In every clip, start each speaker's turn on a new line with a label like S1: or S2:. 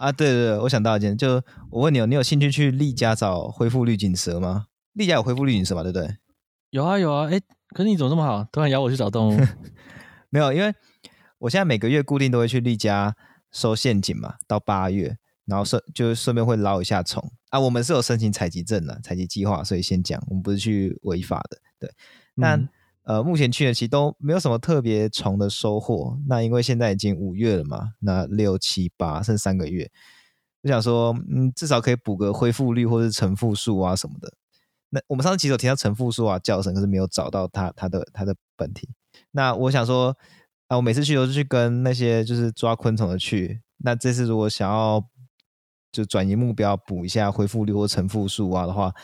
S1: 啊，对对对，我想到一件，就我问你哦，你有兴趣去丽家找恢复绿锦蛇吗？丽家有恢复绿锦蛇嘛？对不对？
S2: 有啊有啊，哎，可是你怎么这么好，突然邀我去找动物？
S1: 没有，因为我现在每个月固定都会去丽家收陷阱嘛，到八月，然后顺就顺便会捞一下虫啊。我们是有申请采集证的，采集计划，所以先讲，我们不是去违法的，对。那、嗯呃，目前去年其实都没有什么特别重的收获。那因为现在已经五月了嘛，那六七八剩三个月，我想说，嗯，至少可以补个恢复率或是成负数啊什么的。那我们上次其实有提到成负数啊叫声，可是没有找到它它的它的本体。那我想说，啊，我每次去都是去跟那些就是抓昆虫的去。那这次如果想要就转移目标补一下恢复率或成负数啊的话，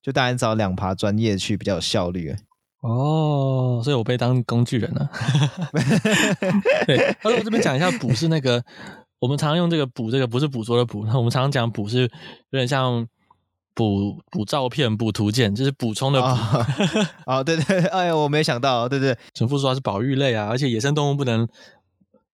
S1: 就当然找两爬专业去比较有效率。
S2: 哦，所以我被当工具人了。对，他说，我这边讲一下捕是那个，我们常常用这个捕，这个不是捕捉的捕，我们常常讲捕是有点像补补照片、补图鉴，就是补充的补。啊、
S1: 哦哦，对对，哎呀，我没想到，对对，
S2: 陈副说它是保育类啊，而且野生动物不能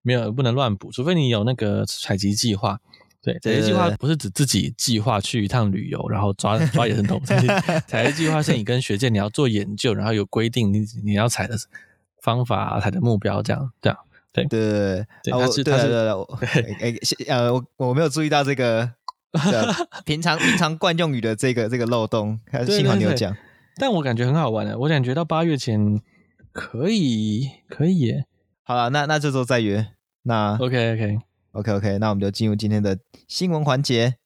S2: 没有不能乱捕，除非你有那个采集计划。对，采集计划不是指自己计划去一趟旅游，然后抓 抓野生动物。采集计划是你跟学界你要做研究，然后有规定你你要采的方法、采的目标这样这样。对
S1: 对对对，他是他 是哎呃我我没有注意到这个平常平常惯用语的这个这个漏洞，幸好你有讲。
S2: 但我感觉很好玩的，我感觉到八月前可以可以耶。
S1: 好了，那那这周再约。那
S2: OK OK。
S1: OK OK，那我们就进入今天的新闻环节。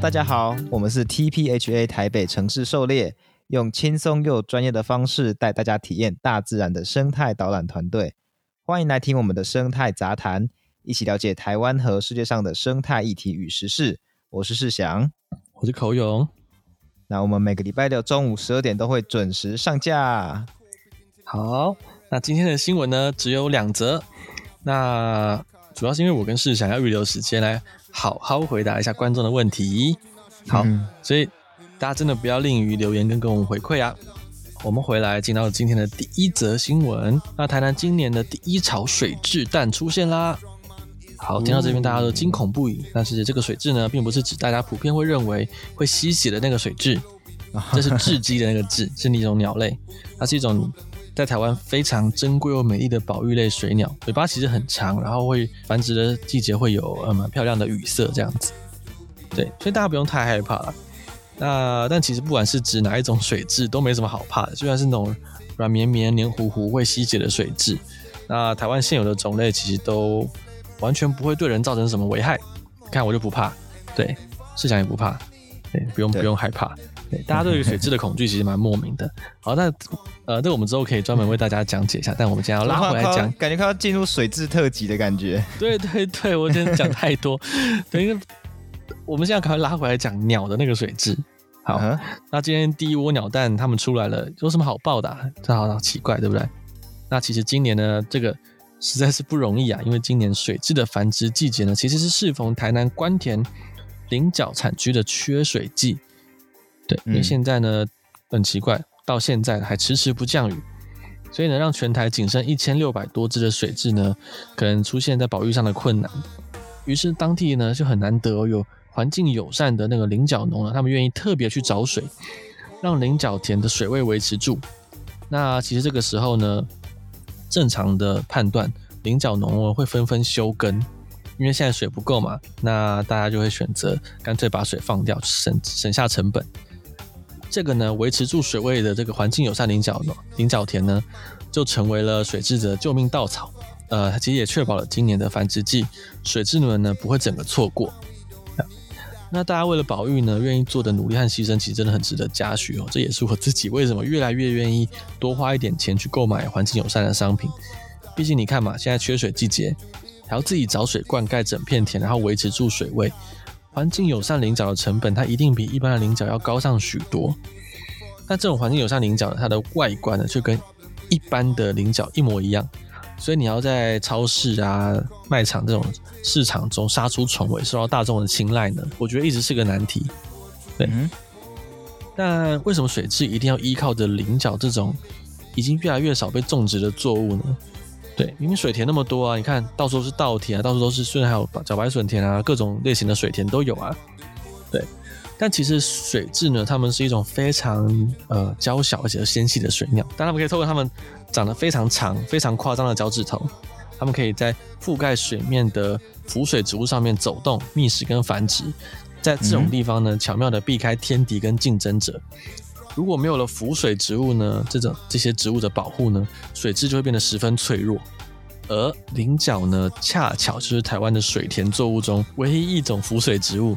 S1: Hello，大家好，我们是 TPHA 台北城市狩猎，用轻松又专业的方式带大家体验大自然的生态导览团队。欢迎来听我们的生态杂谈，一起了解台湾和世界上的生态议题与时事。我是世祥，
S2: 我是口勇。
S1: 那我们每个礼拜六中午十二点都会准时上架。
S2: 好，那今天的新闻呢，只有两则。那主要是因为我跟世祥要预留时间来。好好回答一下观众的问题，好，嗯、所以大家真的不要吝于留言跟跟我们回馈啊。我们回来进到今天的第一则新闻，那台南今年的第一潮水蛭蛋出现啦。好，听到这边大家都惊恐不已，但是这个水蛭呢，并不是指大家普遍会认为会吸血的那个水蛭，这是雉鸡的那个雉，是那种鸟类，它是一种。在台湾非常珍贵又美丽的宝玉类水鸟，尾巴其实很长，然后会繁殖的季节会有呃蛮漂亮的羽色这样子。对，所以大家不用太害怕了。那但其实不管是指哪一种水蛭都没什么好怕的，就算是那种软绵绵、黏糊糊会吸血的水蛭，那台湾现有的种类其实都完全不会对人造成什么危害。看我就不怕，对，世祥也不怕，对，不用不用害怕。对，大家对于水质的恐惧其实蛮莫名的。好，那呃，这我们之后可以专门为大家讲解一下。但我们今天要拉回来讲，
S1: 感觉快要进入水质特辑的感觉。
S2: 对对对，我今天讲太多。等于我们现在赶快拉回来讲鸟的那个水质。好，嗯、那今天第一窝鸟蛋他们出来了，有什么好报的、啊？这好好奇怪，对不对？那其实今年呢，这个实在是不容易啊，因为今年水质的繁殖季节呢，其实是适逢台南关田菱角产区的缺水季。对，因为现在呢，很奇怪，到现在还迟迟不降雨，所以呢，让全台仅剩一千六百多只的水蛭呢，可能出现在保育上的困难。于是当地呢，就很难得有环境友善的那个菱角农呢，他们愿意特别去找水，让菱角田的水位维持住。那其实这个时候呢，正常的判断，菱角农会纷纷休耕，因为现在水不够嘛，那大家就会选择干脆把水放掉，省省下成本。这个呢，维持住水位的这个环境友善菱角呢菱角田呢，就成为了水蛭的救命稻草。呃，它其实也确保了今年的繁殖季，水蛭们呢不会整个错过。那大家为了保育呢，愿意做的努力和牺牲，其实真的很值得嘉许哦。这也是我自己为什么越来越愿意多花一点钱去购买环境友善的商品。毕竟你看嘛，现在缺水季节，还要自己找水灌溉整片田，然后维持住水位。环境友善菱角的成本，它一定比一般的菱角要高上许多。那这种环境友善菱角呢，它的外观呢，就跟一般的菱角一模一样。所以你要在超市啊、卖场这种市场中杀出重围，受到大众的青睐呢，我觉得一直是个难题。对，嗯、但为什么水质一定要依靠着菱角这种已经越来越少被种植的作物呢？对，明明水田那么多啊，你看到处都是稻田啊，到处都是，虽然还有茭白笋田啊，各种类型的水田都有啊。对，但其实水蛭呢，它们是一种非常呃娇小而且纤细的水鸟，但它们可以透过它们长得非常长、非常夸张的脚趾头，它们可以在覆盖水面的浮水植物上面走动、觅食跟繁殖，在这种地方呢，巧妙的避开天敌跟竞争者。如果没有了浮水植物呢，这种这些植物的保护呢，水质就会变得十分脆弱。而菱角呢，恰巧就是台湾的水田作物中唯一一种浮水植物，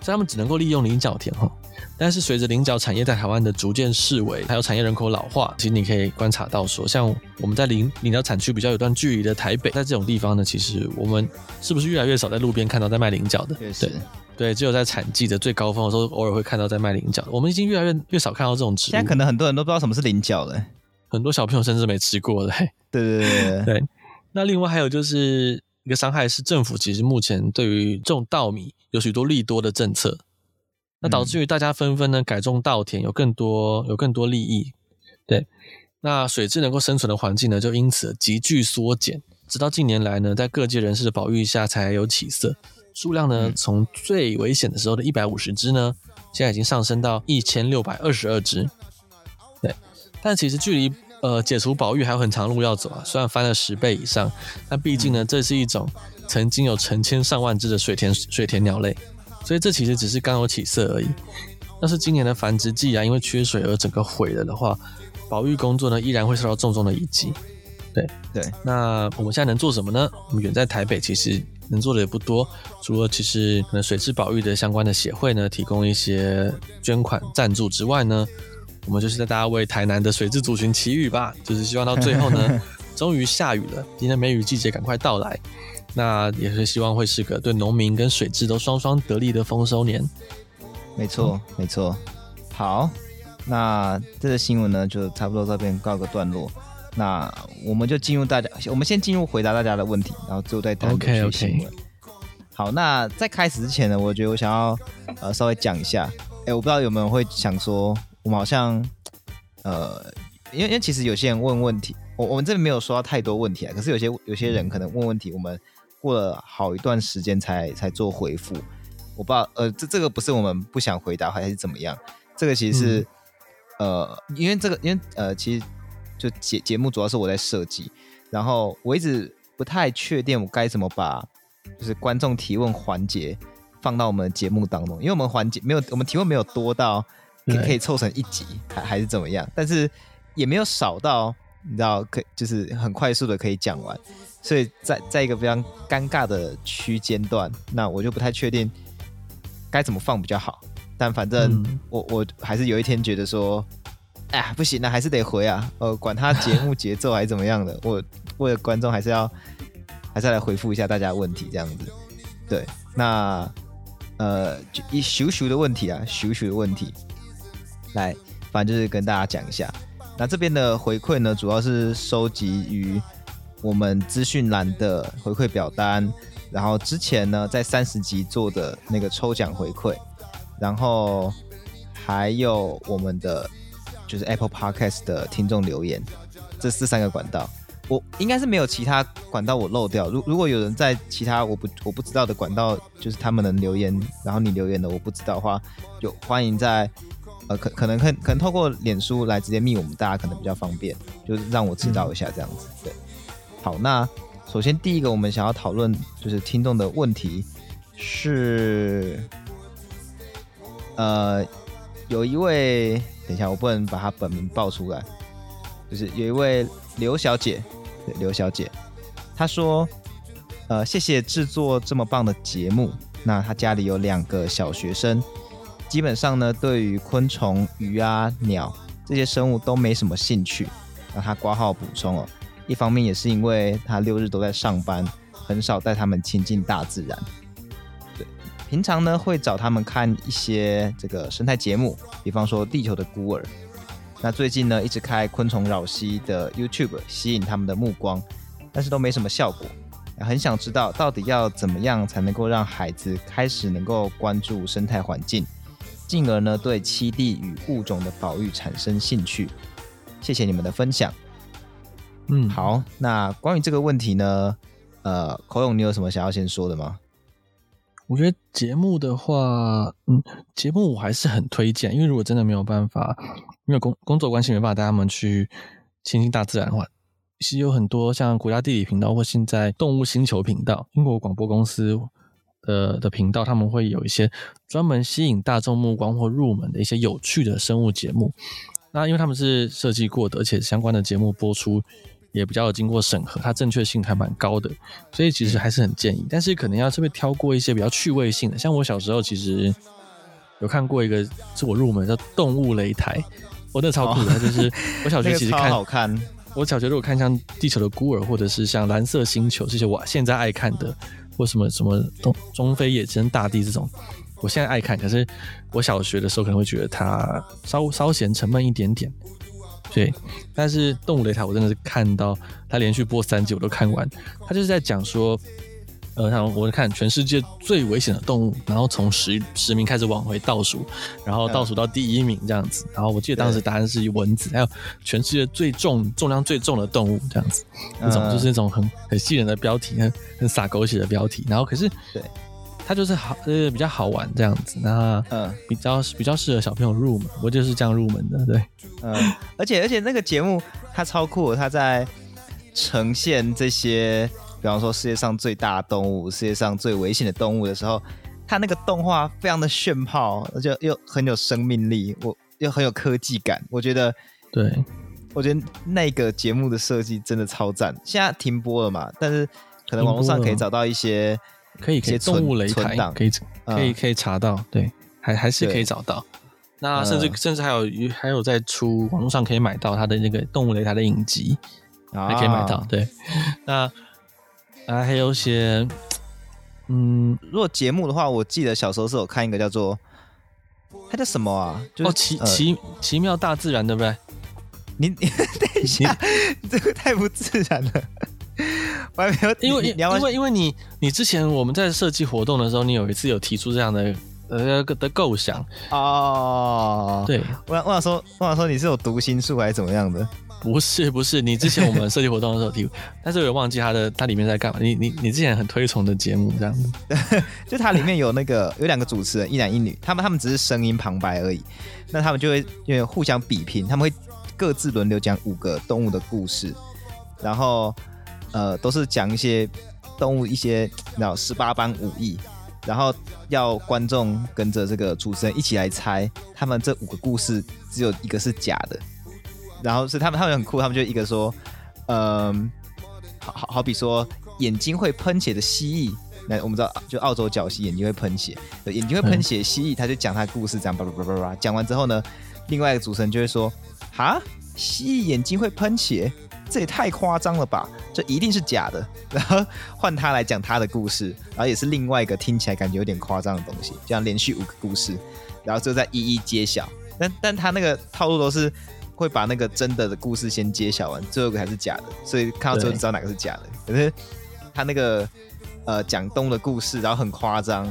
S2: 所以他们只能够利用菱角田哈。但是随着菱角产业在台湾的逐渐式微，还有产业人口老化，其实你可以观察到说，像我们在菱菱角产区比较有段距离的台北，在这种地方呢，其实我们是不是越来越少在路边看到在卖菱角的？对。对，只有在产季的最高峰的时候，偶尔会看到在卖菱角。我们已经越来越越少看到这种植物。
S1: 现在可能很多人都不知道什么是菱角了，
S2: 很多小朋友甚至没吃过的。
S1: 对对对
S2: 对，那另外还有就是一个伤害是政府其实目前对于种稻米有许多利多的政策，那导致于大家纷纷呢改种稻田，有更多有更多利益。对，那水蛭能够生存的环境呢就因此急剧缩减，直到近年来呢在各界人士的保育下才有起色。数量呢，从最危险的时候的一百五十只呢，现在已经上升到一千六百二十二只。对，但其实距离呃解除保育还有很长路要走啊。虽然翻了十倍以上，但毕竟呢，这是一种曾经有成千上万只的水田水田鸟类，所以这其实只是刚有起色而已。要是今年的繁殖季啊，因为缺水而整个毁了的话，保育工作呢依然会受到重重的一击。对对，那我们现在能做什么呢？我们远在台北，其实。能做的也不多，除了其实可能水质保育的相关的协会呢，提供一些捐款赞助之外呢，我们就是在大家为台南的水质族群祈雨吧，就是希望到最后呢，终于下雨了，今天梅雨季节赶快到来，那也是希望会是个对农民跟水质都双双得利的丰收年。
S1: 没错，没错。好，那这个新闻呢，就差不多这边告个段落。那我们就进入大家，我们先进入回答大家的问题，然后最后再谈新闻。Okay, okay. 好，那在开始之前呢，我觉得我想要呃稍微讲一下，哎，我不知道有没有人会想说，我们好像呃，因为因为其实有些人问问题，我我们这边没有说到太多问题啊，可是有些有些人可能问问题，我们过了好一段时间才才做回复，我不知道呃这这个不是我们不想回答还是怎么样，这个其实是、嗯、呃因为这个因为呃其实。就节节目主要是我在设计，然后我一直不太确定我该怎么把就是观众提问环节放到我们节目当中，因为我们环节没有我们提问没有多到可以可以凑成一集还还是怎么样，但是也没有少到你知道可就是很快速的可以讲完，所以在在一个非常尴尬的区间段，那我就不太确定该怎么放比较好，但反正我我还是有一天觉得说。哎呀，不行了，还是得回啊！呃，管他节目节奏还是怎么样的，我为了观众还是要还是要来回复一下大家的问题，这样子。对，那呃，就一咻咻的问题啊，咻咻的问题，来，反正就是跟大家讲一下。那这边的回馈呢，主要是收集于我们资讯栏的回馈表单，然后之前呢在三十集做的那个抽奖回馈，然后还有我们的。就是 Apple Podcast 的听众留言，这四三个管道，我应该是没有其他管道我漏掉。如如果有人在其他我不我不知道的管道，就是他们能留言，然后你留言的我不知道的话，就欢迎在呃可可能可可能透过脸书来直接密我们，大家可能比较方便，就是让我知道一下这样子。对，好，那首先第一个我们想要讨论就是听众的问题是，呃，有一位。等一下，我不能把她本名报出来。就是有一位刘小姐，刘小姐，她说：“呃，谢谢制作这么棒的节目。那她家里有两个小学生，基本上呢，对于昆虫、鱼啊、鸟这些生物都没什么兴趣。那她挂号补充哦，一方面也是因为她六日都在上班，很少带他们亲近大自然。对，平常呢会找他们看一些这个生态节目，比方说《地球的孤儿》。那最近呢一直开昆虫扰息的 YouTube，吸引他们的目光，但是都没什么效果。很想知道到底要怎么样才能够让孩子开始能够关注生态环境，进而呢对栖地与物种的保育产生兴趣。谢谢你们的分享。嗯，好，那关于这个问题呢，呃，口勇，你有什么想要先说的吗？
S2: 我觉得节目的话，嗯，节目我还是很推荐，因为如果真的没有办法，因为工工作关系没办法带他们去亲近大自然的话。其实有很多像国家地理频道或现在动物星球频道、英国广播公司的的频道，他们会有一些专门吸引大众目光或入门的一些有趣的生物节目。那因为他们是设计过的，而且相关的节目播出也比较有经过审核，它正确性还蛮高的，所以其实还是很建议。但是可能要特别挑过一些比较趣味性的，像我小时候其实有看过一个是我入门叫《动物擂台》，我那超酷的，就是 我小学其实看
S1: 好看。
S2: 我小学如果看像《地球的孤儿》或者是像《蓝色星球》这些，我现在爱看的，或什么什么东中非野生大地这种，我现在爱看。可是我小学的时候可能会觉得它稍稍嫌沉闷一点点，对。但是《动物擂台》我真的是看到他连续播三集我都看完，他就是在讲说。呃，像我看全世界最危险的动物，然后从十十名开始往回倒数，然后倒数到第一名这样子。然后我记得当时答案是蚊子，还有全世界最重重量最重的动物这样子，那种就是那种很很吸引人的标题，很很洒狗血的标题。然后可是对，它就是好呃比较好玩这样子，那嗯比较比较适合小朋友入门，我就是这样入门的，对，
S1: 嗯，而且而且那个节目它超酷，它在呈现这些。比方说世界上最大的动物、世界上最危险的动物的时候，它那个动画非常的炫炮，而且又很有生命力，我又很有科技感。我觉得，
S2: 对，
S1: 我觉得那个节目的设计真的超赞。现在停播了嘛，但是可能网络上可以找到一些
S2: 可以可以动物擂台
S1: 档，
S2: 可以可以可以查到，对，还还是可以找到。那甚至、嗯、甚至还有还有在出网络上可以买到它的那个动物擂台的影集，啊、还可以买到。对，那。啊，还有一些，嗯，
S1: 如果节目的话，我记得小时候是有看一个叫做，它叫什么啊？就是、
S2: 哦，奇奇奇妙大自然，对不对？
S1: 你你 等一下，你这个太不自然了。我还没有，
S2: 因为因为因为你你之前我们在设计活动的时候，你有一次有提出这样的呃的构想
S1: 哦。对，我想我想说我想说你是有读心术还是怎么样的？
S2: 不是不是，你之前我们设计活动的时候提，但是我也忘记它的它里面在干嘛。你你你之前很推崇的节目这样子，
S1: 就它里面有那个有两个主持人，一男一女，他们他们只是声音旁白而已。那他们就会因为互相比拼，他们会各自轮流讲五个动物的故事，然后呃都是讲一些动物一些然后十八般武艺，然后要观众跟着这个主持人一起来猜，他们这五个故事只有一个是假的。然后是他们，他们很酷，他们就一个说，嗯、好好好比说眼睛会喷血的蜥蜴，那我们知道就澳洲角蜥眼睛会喷血，眼睛会喷血蜥蜴，他就讲他故事，这样叭叭叭叭叭，讲完之后呢，另外一个主持人就会说，哈，蜥蜴眼睛会喷血，这也太夸张了吧，这一定是假的。然后换他来讲他的故事，然后也是另外一个听起来感觉有点夸张的东西，这样连续五个故事，然后就再一一揭晓。但但他那个套路都是。会把那个真的的故事先揭晓完，最后一个还是假的，所以看到最后知道哪个是假的。可是他那个呃讲东的故事，然后很夸张，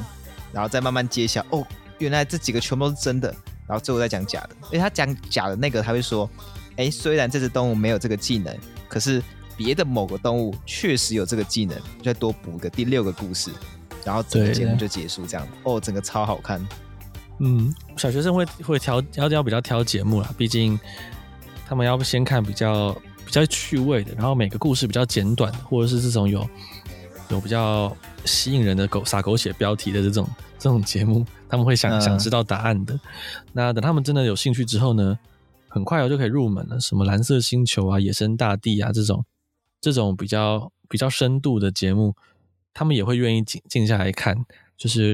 S1: 然后再慢慢揭晓，哦，原来这几个全部都是真的，然后最后再讲假的。因为他讲假的那个，他会说，哎，虽然这只动物没有这个技能，可是别的某个动物确实有这个技能，再多补个第六个故事，然后整个节目就结束这样。哦，整个超好看。
S2: 嗯，小学生会会挑要要比较挑节目啦，毕竟。他们要不先看比较比较趣味的，然后每个故事比较简短，或者是这种有有比较吸引人的狗撒狗血标题的这种这种节目，他们会想想知道答案的。那等他们真的有兴趣之后呢，很快就可以入门了。什么蓝色星球啊、野生大地啊这种这种比较比较深度的节目，他们也会愿意静静下来看，就是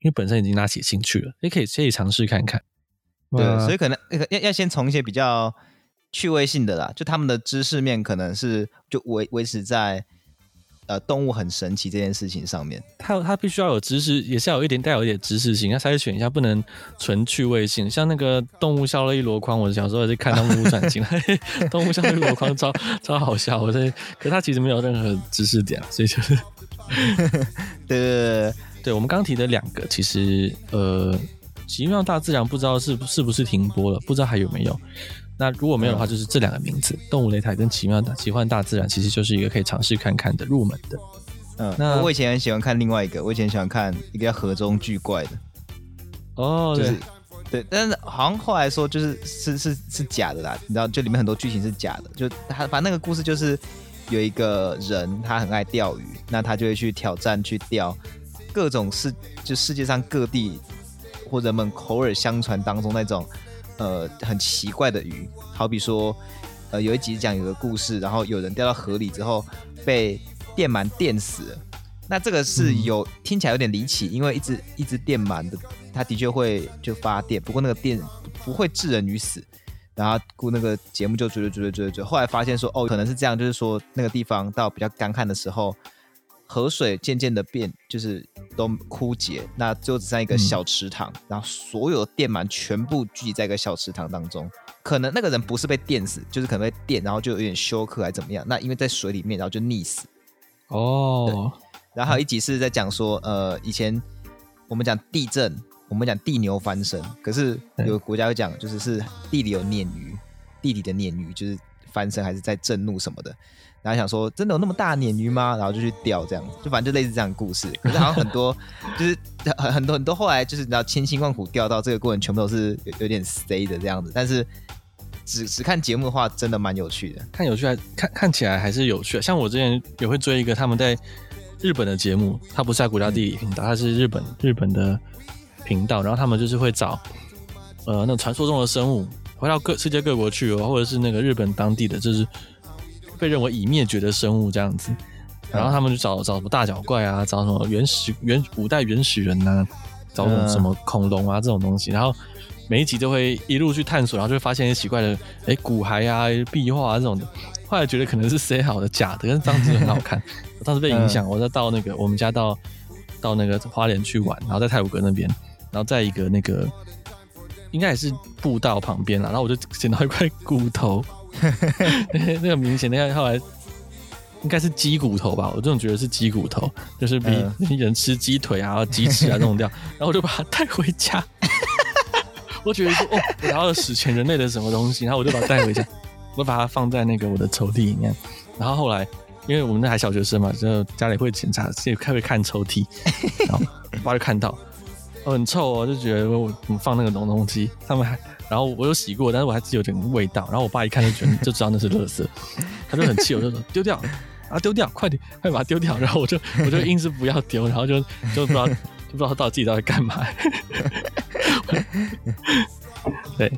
S2: 因为本身已经拉起兴趣了，也可以可以尝试看看。
S1: 对，所以可能要要先从一些比较。趣味性的啦，就他们的知识面可能是就维维持在呃动物很神奇这件事情上面。
S2: 它它必须要有知识，也是要有一点带有一点知识性，它筛选一下，不能纯趣味性。像那个动物笑了一箩筐，我小时候也是看到目不转睛，动物笑了一箩筐超超好笑。我这可它其实没有任何知识点，所以就是
S1: 对 对对，
S2: 对 我们刚提的两个，其实呃。奇妙大自然不知道是是不是停播了，不知道还有没有。那如果没有的话，就是这两个名字：嗯、动物擂台跟奇妙的奇幻大自然，其实就是一个可以尝试看看的入门的。
S1: 嗯，那我以前很喜欢看另外一个，我以前喜欢看一个叫《河中巨怪》的。
S2: 哦，
S1: 就是对，对，但是好像后来说就是是是是假的啦，你知道，就里面很多剧情是假的。就他反正那个故事就是有一个人他很爱钓鱼，那他就会去挑战去钓各种世就世界上各地。或人们口耳相传当中那种，呃，很奇怪的鱼，好比说，呃，有一集讲有个故事，然后有人掉到河里之后被电鳗电死了，那这个是有、嗯、听起来有点离奇，因为一只一只电鳗的，它的确会就发电，不过那个电不会致人于死，然后故那个节目就追追追追追追，后来发现说，哦，可能是这样，就是说那个地方到比较干旱的时候。河水渐渐的变，就是都枯竭，那就只剩一个小池塘，嗯、然后所有的电鳗全部聚集在一个小池塘当中。可能那个人不是被电死，就是可能被电，然后就有点休克还怎么样？那因为在水里面，然后就溺死。
S2: 哦。
S1: 然后还有一集是在讲说，呃，以前我们讲地震，我们讲地牛翻身，可是有个国家会讲，就是是地里有鲶鱼，地里的鲶鱼就是翻身还是在震怒什么的。然后想说，真的有那么大鲶鱼吗？然后就去钓，这样就反正就类似这样的故事。可是好像很多，就是很很多很多后来就是你知道千辛万苦钓到这个过程，全部都是有有点衰的这样子。但是只只看节目的话，真的蛮有趣的。
S2: 看有趣还看看起来还是有趣的。像我之前也会追一个他们在日本的节目，他不是在国家地理频道，他是日本日本的频道。然后他们就是会找呃那传说中的生物，回到各世界各国去，或者是那个日本当地的，就是。被认为已灭绝的生物这样子，然后他们就找找什么大脚怪啊，找什么原始原古代原始人呐、啊，找什么什么恐龙啊这种东西，然后每一集都会一路去探索，然后就会发现一些奇怪的哎骨骸啊、壁画啊这种的。后来觉得可能是塞好的假的，但是当时很好看。我当时被影响，我再到那个我们家到到那个花莲去玩，然后在太鲁阁那边，然后在一个那个应该也是步道旁边啦，然后我就捡到一块骨头。那个明显，那个后来应该是鸡骨头吧？我这种觉得是鸡骨头，就是比人吃鸡腿啊、鸡翅啊弄掉，然后我就把它带回家。我觉得说哦，我找到了史前人类的什么东西，然后我就把它带回家，我把它放在那个我的抽屉里面。然后后来，因为我们那还小学生嘛，就家里会检查，自己开会看抽屉，然后我爸就看到，哦，很臭哦，就觉得我怎么放那个东东西，他们还。然后我有洗过，但是我还是有点味道。然后我爸一看就觉得 就知道那是垃圾，他就很气，我就说丢掉啊，丢掉，快点，快把它丢掉。然后我就我就硬是不要丢，然后就就不知道就不知道到底自己到底干嘛。对，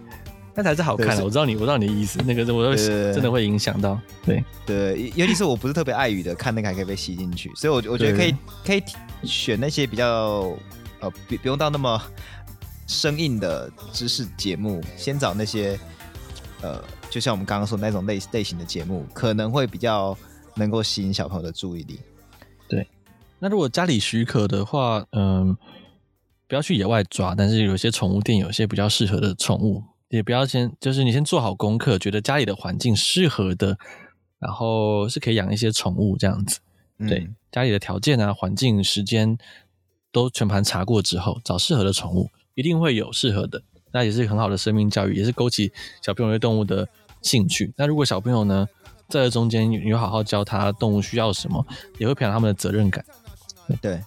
S2: 那才是好看的。我知道你，我知道你的意思。那个我会真的会影响到。对
S1: 对，尤其是我不是特别爱鱼的，看那个还可以被吸进去。所以，我我觉得可以可以选那些比较呃，不不用到那么。生硬的知识节目，先找那些，呃，就像我们刚刚说的那种类类型的节目，可能会比较能够吸引小朋友的注意力。
S2: 对，那如果家里许可的话，嗯，不要去野外抓，但是有些宠物店有些比较适合的宠物，也不要先，就是你先做好功课，觉得家里的环境适合的，然后是可以养一些宠物这样子。对，嗯、家里的条件啊、环境、时间都全盘查过之后，找适合的宠物。一定会有适合的，那也是很好的生命教育，也是勾起小朋友对动物的兴趣。那如果小朋友呢，在这中间有好好教他动物需要什么，也会培养他们的责任感。
S1: 对，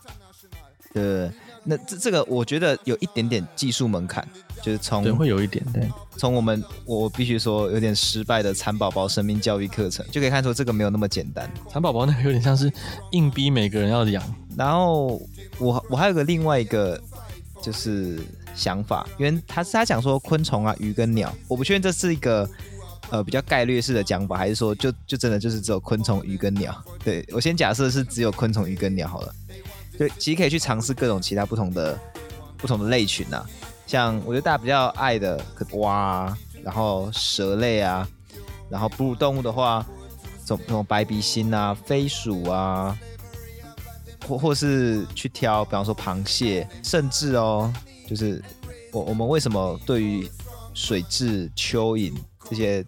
S1: 对，那这这个我觉得有一点点技术门槛，就是从
S2: 对会有一点对，
S1: 从我们我必须说有点失败的蚕宝宝生命教育课程就可以看出这个没有那么简单。
S2: 蚕宝宝那个有点像是硬逼每个人要养，
S1: 然后我我还有个另外一个。就是想法，因为他是他讲说昆虫啊、鱼跟鸟，我不确定这是一个呃比较概率式的讲法，还是说就就真的就是只有昆虫、鱼跟鸟。对，我先假设是只有昆虫、鱼跟鸟好了。就其实可以去尝试各种其他不同的不同的类群啊，像我觉得大家比较爱的蛙啊，然后蛇类啊，然后哺乳动物的话，什么什么白鼻心啊、飞鼠啊，或或是去挑，比方说螃蟹，甚至哦，就是我我们为什么对于水质、蚯蚓这些，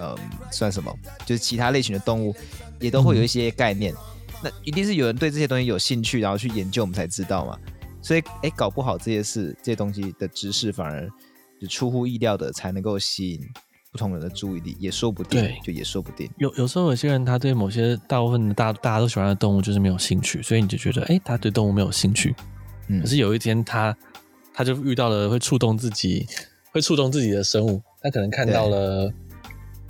S1: 嗯，算什么，就是其他类型的动物，也都会有一些概念。嗯、那一定是有人对这些东西有兴趣，然后去研究，我们才知道嘛。所以，哎，搞不好这些事、这些东西的知识，反而就出乎意料的，才能够吸引。不同人的注意力也说不定，对，就也说不定。
S2: 有有时候有些人他对某些大部分的大大家都喜欢的动物就是没有兴趣，所以你就觉得，哎、欸，他对动物没有兴趣。嗯，可是有一天他他就遇到了会触动自己、会触动自己的生物，他可能看到了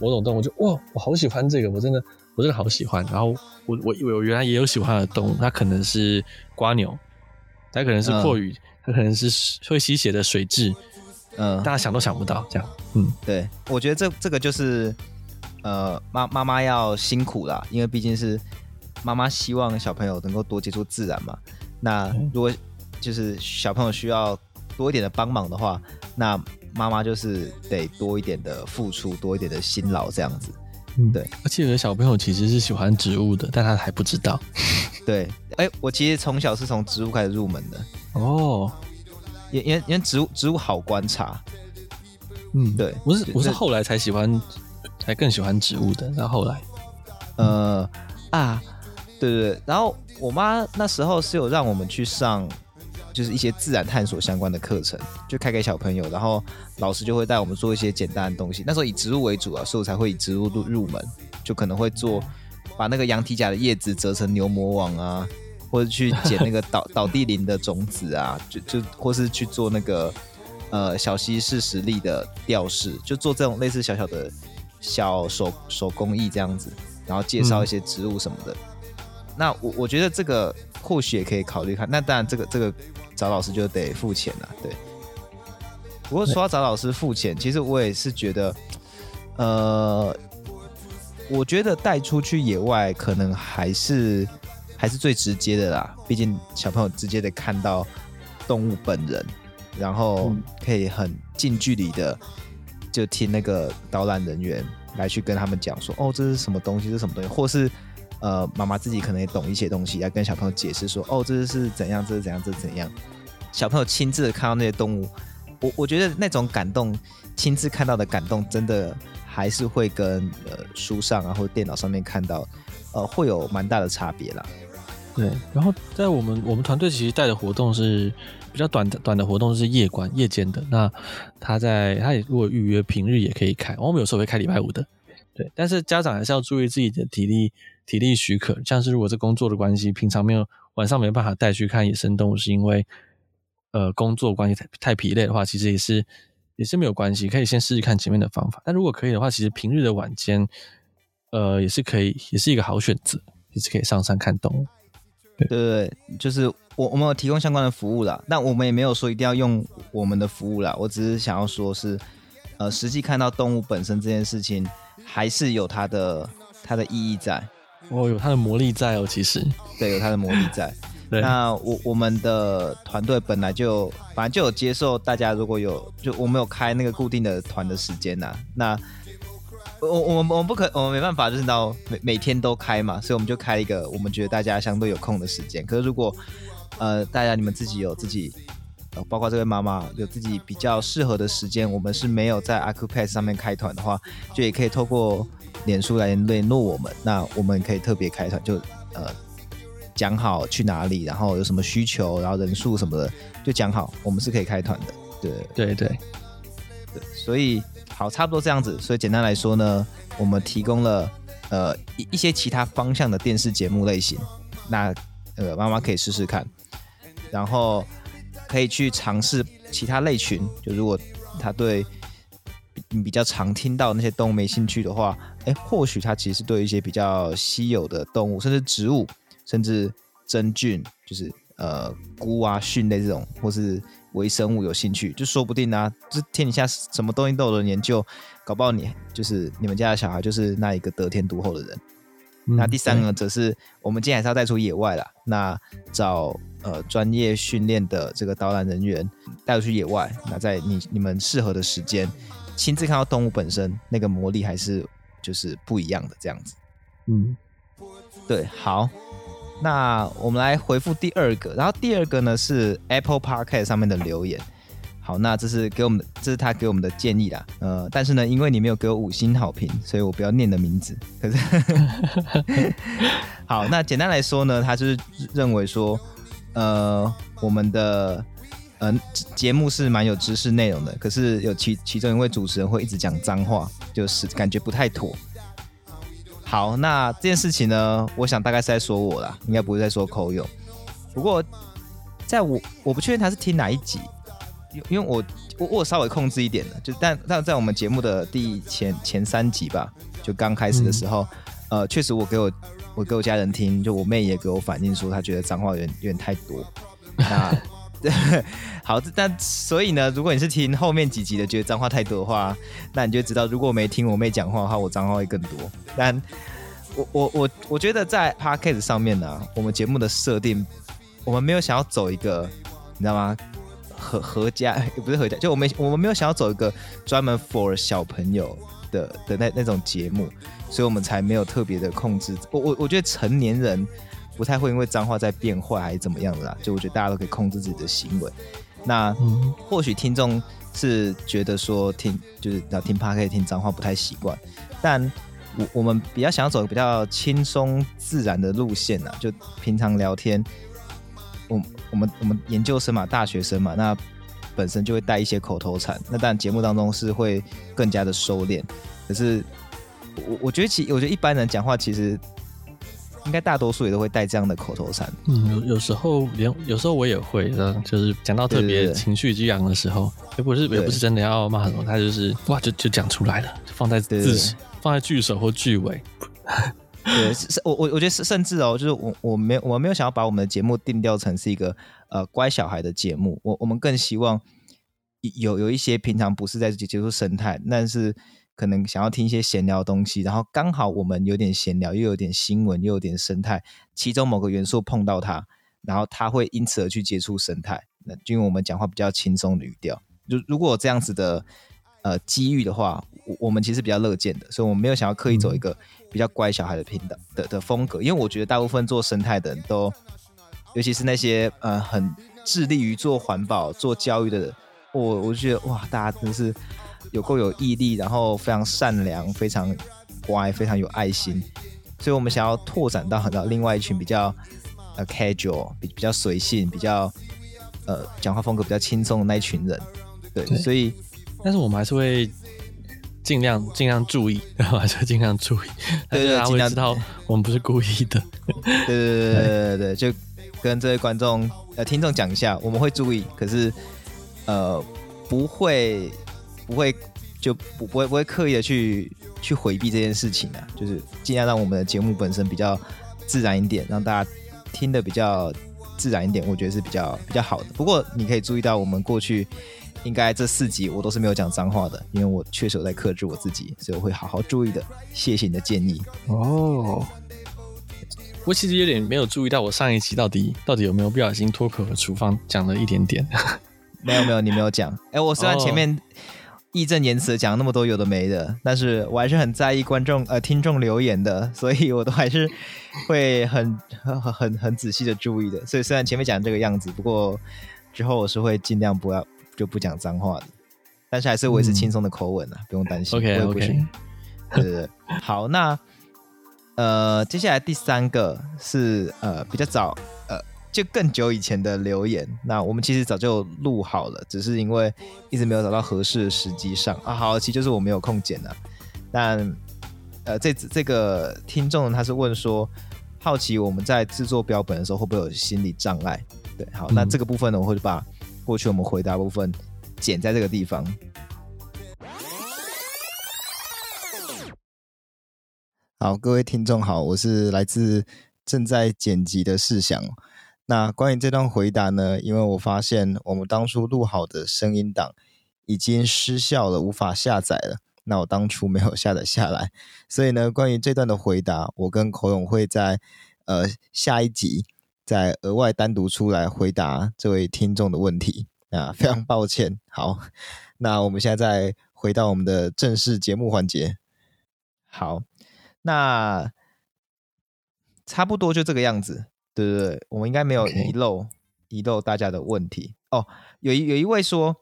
S2: 某种动物就，就哇，我好喜欢这个，我真的我真的好喜欢。然后我我以为我原来也有喜欢的动物，它可能是瓜牛，它可能是蛞蝓，它、嗯、可能是会吸血的水蛭。嗯，大家想都想不到这样。嗯，
S1: 对，我觉得这这个就是，呃，妈妈妈要辛苦啦，因为毕竟是妈妈希望小朋友能够多接触自然嘛。那如果就是小朋友需要多一点的帮忙的话，那妈妈就是得多一点的付出，多一点的辛劳这样子。嗯，对。
S2: 而且有的小朋友其实是喜欢植物的，但他还不知道。
S1: 对，哎，我其实从小是从植物开始入门的。
S2: 哦。
S1: 因因因为植物植物好观察，
S2: 嗯，对，我是我是后来才喜欢，才更喜欢植物的。然后后来，
S1: 呃啊，对对对，然后我妈那时候是有让我们去上，就是一些自然探索相关的课程，就开给小朋友，然后老师就会带我们做一些简单的东西。那时候以植物为主啊，所以我才会以植物入入门，就可能会做把那个羊蹄甲的叶子折成牛魔王啊。或者去捡那个 倒倒地林的种子啊，就就或是去做那个呃小西式实力的吊饰，就做这种类似小小的小手手工艺这样子，然后介绍一些植物什么的。嗯、那我我觉得这个或许也可以考虑看。那当然这个这个找老师就得付钱了，对。不过说到找老师付钱，其实我也是觉得，呃，我觉得带出去野外可能还是。还是最直接的啦，毕竟小朋友直接的看到动物本人，然后可以很近距离的就听那个导览人员来去跟他们讲说，哦，这是什么东西，这是什么东西，或是呃妈妈自己可能也懂一些东西，来跟小朋友解释说，哦，这是怎样，这是怎样，这是怎样。小朋友亲自的看到那些动物，我我觉得那种感动，亲自看到的感动，真的还是会跟呃书上啊或者电脑上面看到，呃会有蛮大的差别啦。
S2: 对，然后在我们我们团队其实带的活动是比较短的，短的活动是夜观夜间的。那他在他也如果预约平日也可以开，我们有时候会开礼拜五的。对，但是家长还是要注意自己的体力体力许可，像是如果是工作的关系，平常没有晚上没办法带去看野生动物，是因为呃工作关系太太疲累的话，其实也是也是没有关系，可以先试试看前面的方法。但如果可以的话，其实平日的晚间呃也是可以，也是一个好选择，也是可以上山看动物。对对
S1: 对，就是我我们有提供相关的服务啦，但我们也没有说一定要用我们的服务啦。我只是想要说是，呃，实际看到动物本身这件事情，还是有它的它的意义在。
S2: 哦，有它的魔力在哦，其实。
S1: 对，有它的魔力在。对。那我我们的团队本来就反正就有接受大家，如果有就我们有开那个固定的团的时间呐，那。我我们我们不可我们没办法，就是到每每天都开嘛，所以我们就开一个我们觉得大家相对有空的时间。可是如果呃大家你们自己有自己，呃包括这位妈妈有自己比较适合的时间，我们是没有在 Accupass 上面开团的话，就也可以透过脸书来联络我们。那我们可以特别开团，就呃讲好去哪里，然后有什么需求，然后人数什么的，就讲好，我们是可以开团的。对
S2: 对对
S1: 对，所以。好，差不多这样子。所以简单来说呢，我们提供了呃一一些其他方向的电视节目类型，那呃妈妈可以试试看，然后可以去尝试其他类群。就如果他对你比较常听到那些动物没兴趣的话，哎，或许他其实对一些比较稀有的动物，甚至植物，甚至真菌，就是呃菇啊、菌类这种，或是。微生物有兴趣，就说不定啊，这天底下什么东西都有人研究，搞不好你就是你们家的小孩就是那一个得天独厚的人。嗯、那第三个则是我们今天还是要带出野外啦，那找呃专业训练的这个导览人员带出去野外，那在你你们适合的时间，亲自看到动物本身那个魔力还是就是不一样的这样子。
S2: 嗯，
S1: 对，好，那我们来回复第二个，然后第二个呢是 Apple Podcast 上面的留言。好，那这是给我们的，这是他给我们的建议啦。呃，但是呢，因为你没有给我五星好评，所以我不要念的名字。可是，好，那简单来说呢，他就是认为说，呃，我们的呃节目是蛮有知识内容的，可是有其其中一位主持人会一直讲脏话，就是感觉不太妥。好，那这件事情呢，我想大概是在说我啦，应该不会在说口友。不过，在我我不确定他是听哪一集。因为我我我稍微控制一点的，就但但在我们节目的第前前三集吧，就刚开始的时候，嗯、呃，确实我给我我给我家人听，就我妹也给我反映说，她觉得脏话有点有点太多。那 好，但所以呢，如果你是听后面几集的，觉得脏话太多的话，那你就知道，如果我没听我妹讲话的话，我脏话会更多。但我我我我觉得在 Podcast 上面呢、我们节目的设定，我们没有想要走一个，你知道吗？合合家也 不是合家，就我们我们没有想要走一个专门 for 小朋友的的那那种节目，所以我们才没有特别的控制。我我我觉得成年人不太会因为脏话在变坏还是怎么样的啦，就我觉得大家都可以控制自己的行为。那或许听众是觉得说听就是要听 Podcast 可以听脏话不太习惯，但我我们比较想要走比较轻松自然的路线啊，就平常聊天。我我们我们研究生嘛，大学生嘛，那本身就会带一些口头禅。那当然节目当中是会更加的收敛。可是我我觉得其我觉得一般人讲话其实应该大多数也都会带这样的口头禅。
S2: 嗯，有有时候连有时候我也会，就是讲到特别情绪激昂的时候，也不是也不是真的要骂什么，他就是哇就就讲出来了，放在字放在句首或句尾。
S1: 对，是我我我觉得是甚至哦，就是我我没有我没有想要把我们的节目定调成是一个呃乖小孩的节目，我我们更希望有有一些平常不是在接触生态，但是可能想要听一些闲聊东西，然后刚好我们有点闲聊，又有点新闻，又有点生态，其中某个元素碰到它，然后它会因此而去接触生态，那就因为我们讲话比较轻松的语调，如如果这样子的呃机遇的话，我我们其实比较乐见的，所以我们没有想要刻意走一个。比较乖小孩的频道的的风格，因为我觉得大部分做生态的人都，尤其是那些呃很致力于做环保、做教育的人，我我觉得哇，大家真是有够有毅力，然后非常善良、非常乖、非常有爱心，所以我们想要拓展到很到另外一群比较呃 casual、比比较随性、比较呃讲话风格比较轻松的那一群人，对，对所以
S2: 但是我们还是会。尽量 尽量注意，对吧？就尽量注意，对对，尽量知道我们不是故意的。
S1: 对对对对对对，就跟这位观众呃听众讲一下，我们会注意，可是呃不会不会就不不会不会刻意的去去回避这件事情啊，就是尽量让我们的节目本身比较自然一点，让大家听得比较自然一点，我觉得是比较比较好的。不过你可以注意到我们过去。应该这四集我都是没有讲脏话的，因为我确实有在克制我自己，所以我会好好注意的。谢谢你的建议
S2: 哦。我其实有点没有注意到，我上一期到底到底有没有不小心脱口而出放讲了一点点。
S1: 没有没有，你没有讲。哎，我虽然前面义正言辞讲那么多有的没的，但是我还是很在意观众呃听众留言的，所以我都还是会很很很很仔细的注意的。所以虽然前面讲这个样子，不过之后我是会尽量不要。就不讲脏话的，但是还是维持轻松的口吻啊，嗯、不用担心。
S2: OK OK，
S1: 对对对，好，那呃，接下来第三个是呃比较早呃就更久以前的留言，那我们其实早就录好了，只是因为一直没有找到合适的时机上啊。好，其实就是我没有空剪了。但呃这这个听众他是问说，好奇我们在制作标本的时候会不会有心理障碍？对，好，那这个部分呢，我会把。过去我们回答部分剪在这个地方。好，各位听众好，我是来自正在剪辑的世祥。那关于这段回答呢，因为我发现我们当初录好的声音档已经失效了，无法下载了。那我当初没有下载下来，所以呢，关于这段的回答，我跟口勇会在呃下一集。再额外单独出来回答这位听众的问题啊，非常抱歉。好，那我们现在再回到我们的正式节目环节。好，那差不多就这个样子。对对对，我们应该没有遗漏遗.漏大家的问题哦。有一有一位说，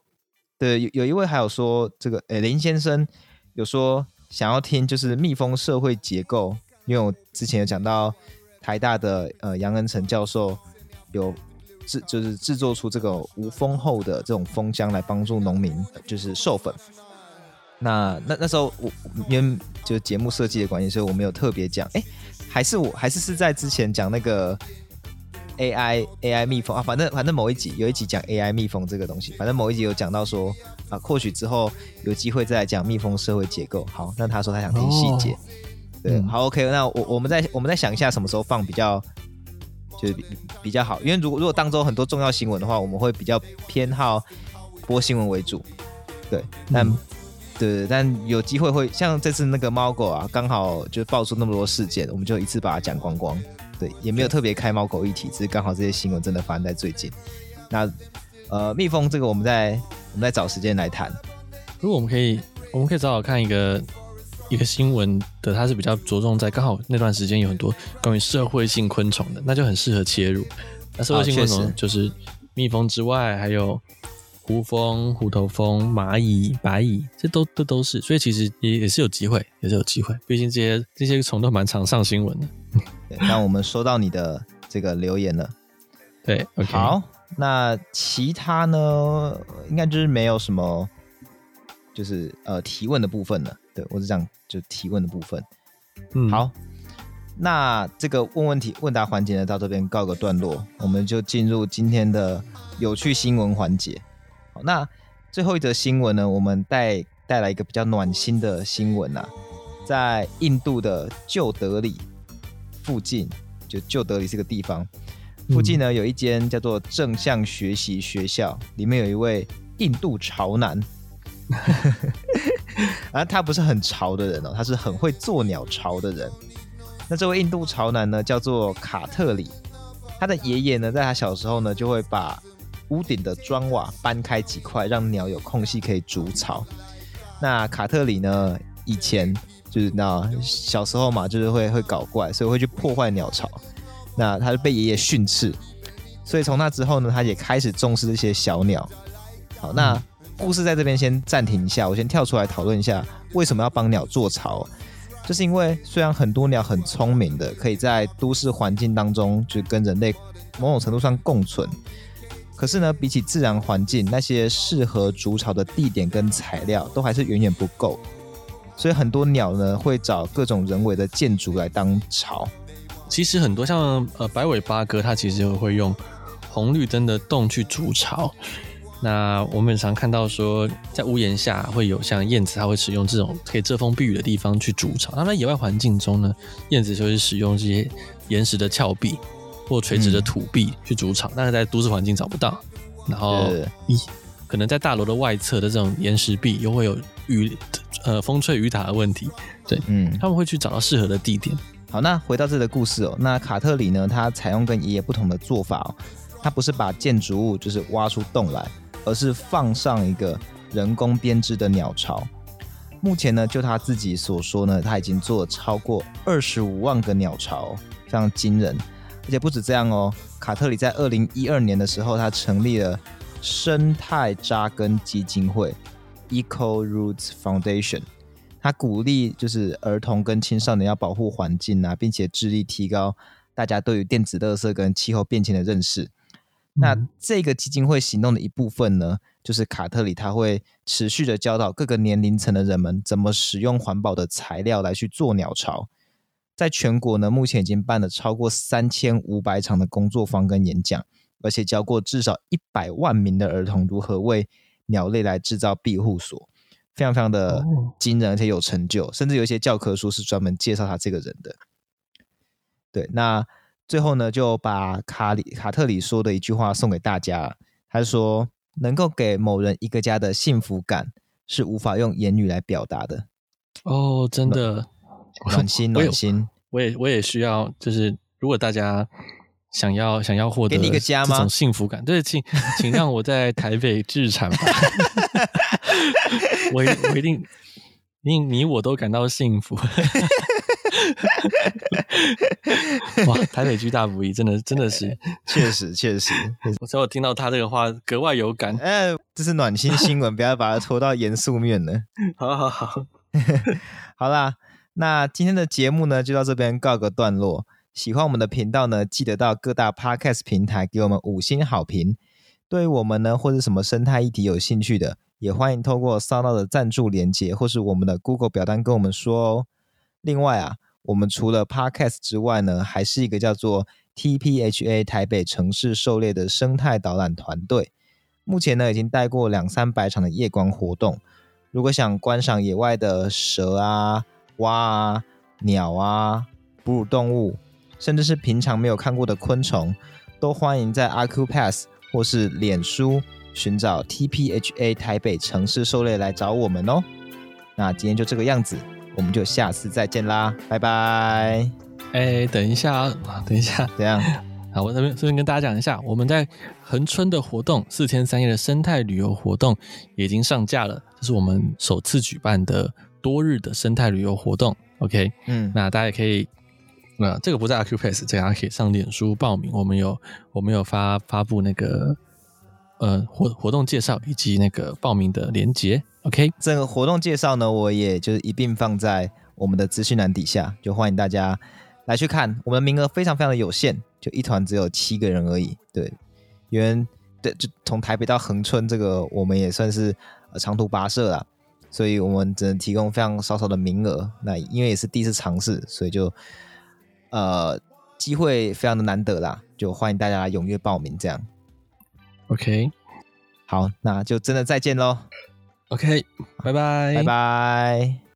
S1: 对，有有一位还有说这个，诶，林先生有说想要听就是蜜蜂社会结构，因为我之前有讲到台大的呃杨恩成教授有制就是制作出这个无蜂后的这种蜂箱来帮助农民就是授粉。那那那时候我因为就是节目设计的关系，所以我没有特别讲。哎，还是我还是是在之前讲那个 AI AI 蜜蜂啊，反正反正某一集有一集讲 AI 蜜蜂这个东西，反正某一集有讲到说啊，或许之后有机会再来讲蜜蜂社会结构。好，那他说他想听细节，哦、对，嗯、好 OK，那我我们再我们再想一下什么时候放比较就是比，比较好，因为如果如果当中很多重要新闻的话，我们会比较偏好播新闻为主，对，那。嗯对，但有机会会像这次那个猫狗啊，刚好就爆出那么多事件，我们就一次把它讲光光。对，也没有特别开猫狗一题，只是刚好这些新闻真的发生在最近。那呃，蜜蜂这个，我们在我们在找时间来谈。
S2: 如果我们可以，我们可以找找看一个一个新闻的，它是比较着重在刚好那段时间有很多关于社会性昆虫的，那就很适合切入。那社会性昆虫就是蜜蜂之外，还有。胡蜂、虎头蜂、蚂蚁、白蚁，这都这都是，所以其实也也是有机会，也是有机会。毕竟这些这些虫都蛮常上新闻的。
S1: 对，那我们收到你的这个留言了。
S2: 对，okay、
S1: 好，那其他呢，应该就是没有什么，就是呃提问的部分了。对，我是讲，就提问的部分。嗯，好，那这个问问题问答环节呢，到这边告个段落，我们就进入今天的有趣新闻环节。那最后一则新闻呢？我们带带来一个比较暖心的新闻啊，在印度的旧德里附近，就旧德里这个地方附近呢，有一间叫做正向学习学校，里面有一位印度潮男，而 他不是很潮的人哦，他是很会做鸟巢的人。那这位印度潮男呢，叫做卡特里，他的爷爷呢，在他小时候呢，就会把屋顶的砖瓦搬开几块，让鸟有空隙可以筑巢。那卡特里呢？以前就是那小时候嘛，就是会会搞怪，所以会去破坏鸟巢。那他就被爷爷训斥，所以从那之后呢，他也开始重视这些小鸟。好，那故事在这边先暂停一下，我先跳出来讨论一下为什么要帮鸟做巢。就是因为虽然很多鸟很聪明的，可以在都市环境当中就跟人类某种程度上共存。可是呢，比起自然环境，那些适合筑巢的地点跟材料都还是远远不够，所以很多鸟呢会找各种人为的建筑来当巢。
S2: 其实很多像呃白尾八哥，它其实会用红绿灯的洞去筑巢。那我们常看到说，在屋檐下会有像燕子，它会使用这种可以遮风避雨的地方去筑巢。那在野外环境中呢，燕子就会使用这些岩石的峭壁。或垂直的土壁去筑巢，嗯、但是在都市环境找不到。然后，一可能在大楼的外侧的这种岩石壁，又会有雨呃风吹雨打的问题。对，嗯，他们会去找到适合的地点。
S1: 好，那回到这个故事哦，那卡特里呢，他采用跟爷爷不同的做法哦，他不是把建筑物就是挖出洞来，而是放上一个人工编织的鸟巢。目前呢，就他自己所说呢，他已经做了超过二十五万个鸟巢，非常惊人。而且不止这样哦，卡特里在二零一二年的时候，他成立了生态扎根基金会 （Eco Roots Foundation），他鼓励就是儿童跟青少年要保护环境啊，并且致力提高大家对于电子垃圾跟气候变迁的认识。嗯、那这个基金会行动的一部分呢，就是卡特里他会持续的教导各个年龄层的人们怎么使用环保的材料来去做鸟巢。在全国呢，目前已经办了超过三千五百场的工作坊跟演讲，而且教过至少一百万名的儿童如何为鸟类来制造庇护所，非常非常的惊人，而且有成就，甚至有一些教科书是专门介绍他这个人的。对，那最后呢，就把卡里卡特里说的一句话送给大家，他说：“能够给某人一个家的幸福感，是无法用言语来表达的。”
S2: 哦，真的。
S1: 暖心暖心，
S2: 我也我也需要，就是如果大家想要想要获得这种幸福感，对，请请让我在台北置产吧，我我一定，你你我都感到幸福。哇，台北居大不易，真的真的是，
S1: 确实确实。
S2: 我只有听到他这个话格外有感。
S1: 哎，这是暖心新闻，不要把它拖到严肃面了。
S2: 好好好，
S1: 好啦，那今天的节目呢，就到这边告个段落。喜欢我们的频道呢，记得到各大 Podcast 平台给我们五星好评。对于我们呢，或者什么生态议题有兴趣的，也欢迎透过 Sound 的赞助连接，或是我们的 Google 表单跟我们说哦。另外啊，我们除了 Podcast 之外呢，还是一个叫做 TPHA 台北城市狩猎的生态导览团队。目前呢，已经带过两三百场的夜光活动。如果想观赏野外的蛇啊、蛙啊、鸟啊、哺乳动物，甚至是平常没有看过的昆虫，都欢迎在 Accupass 或是脸书寻找 TPHA 台北城市狩猎来找我们哦。那今天就这个样子，我们就下次再见啦，拜拜。
S2: 哎，等一下啊，等一下，
S1: 怎样？
S2: 好，我这边这边跟大家讲一下，我们在恒春的活动四天三夜的生态旅游活动已经上架了，这是我们首次举办的多日的生态旅游活动。OK，嗯，那大家也可以。那这个不在 Accupass，这个大家可以上脸书报名。我们有我们有发发布那个呃活活动介绍以及那个报名的链接。OK，
S1: 这个活动介绍呢，我也就是一并放在我们的资讯栏底下，就欢迎大家来去看。我们的名额非常非常的有限，就一团只有七个人而已。对，因为对，就从台北到恒春这个，我们也算是长途跋涉啦，所以我们只能提供非常少少的名额。那因为也是第一次尝试，所以就。呃，机会非常的难得啦，就欢迎大家踊跃报名，这样。
S2: OK，
S1: 好，那就真的再见喽。
S2: OK，拜拜，
S1: 拜拜。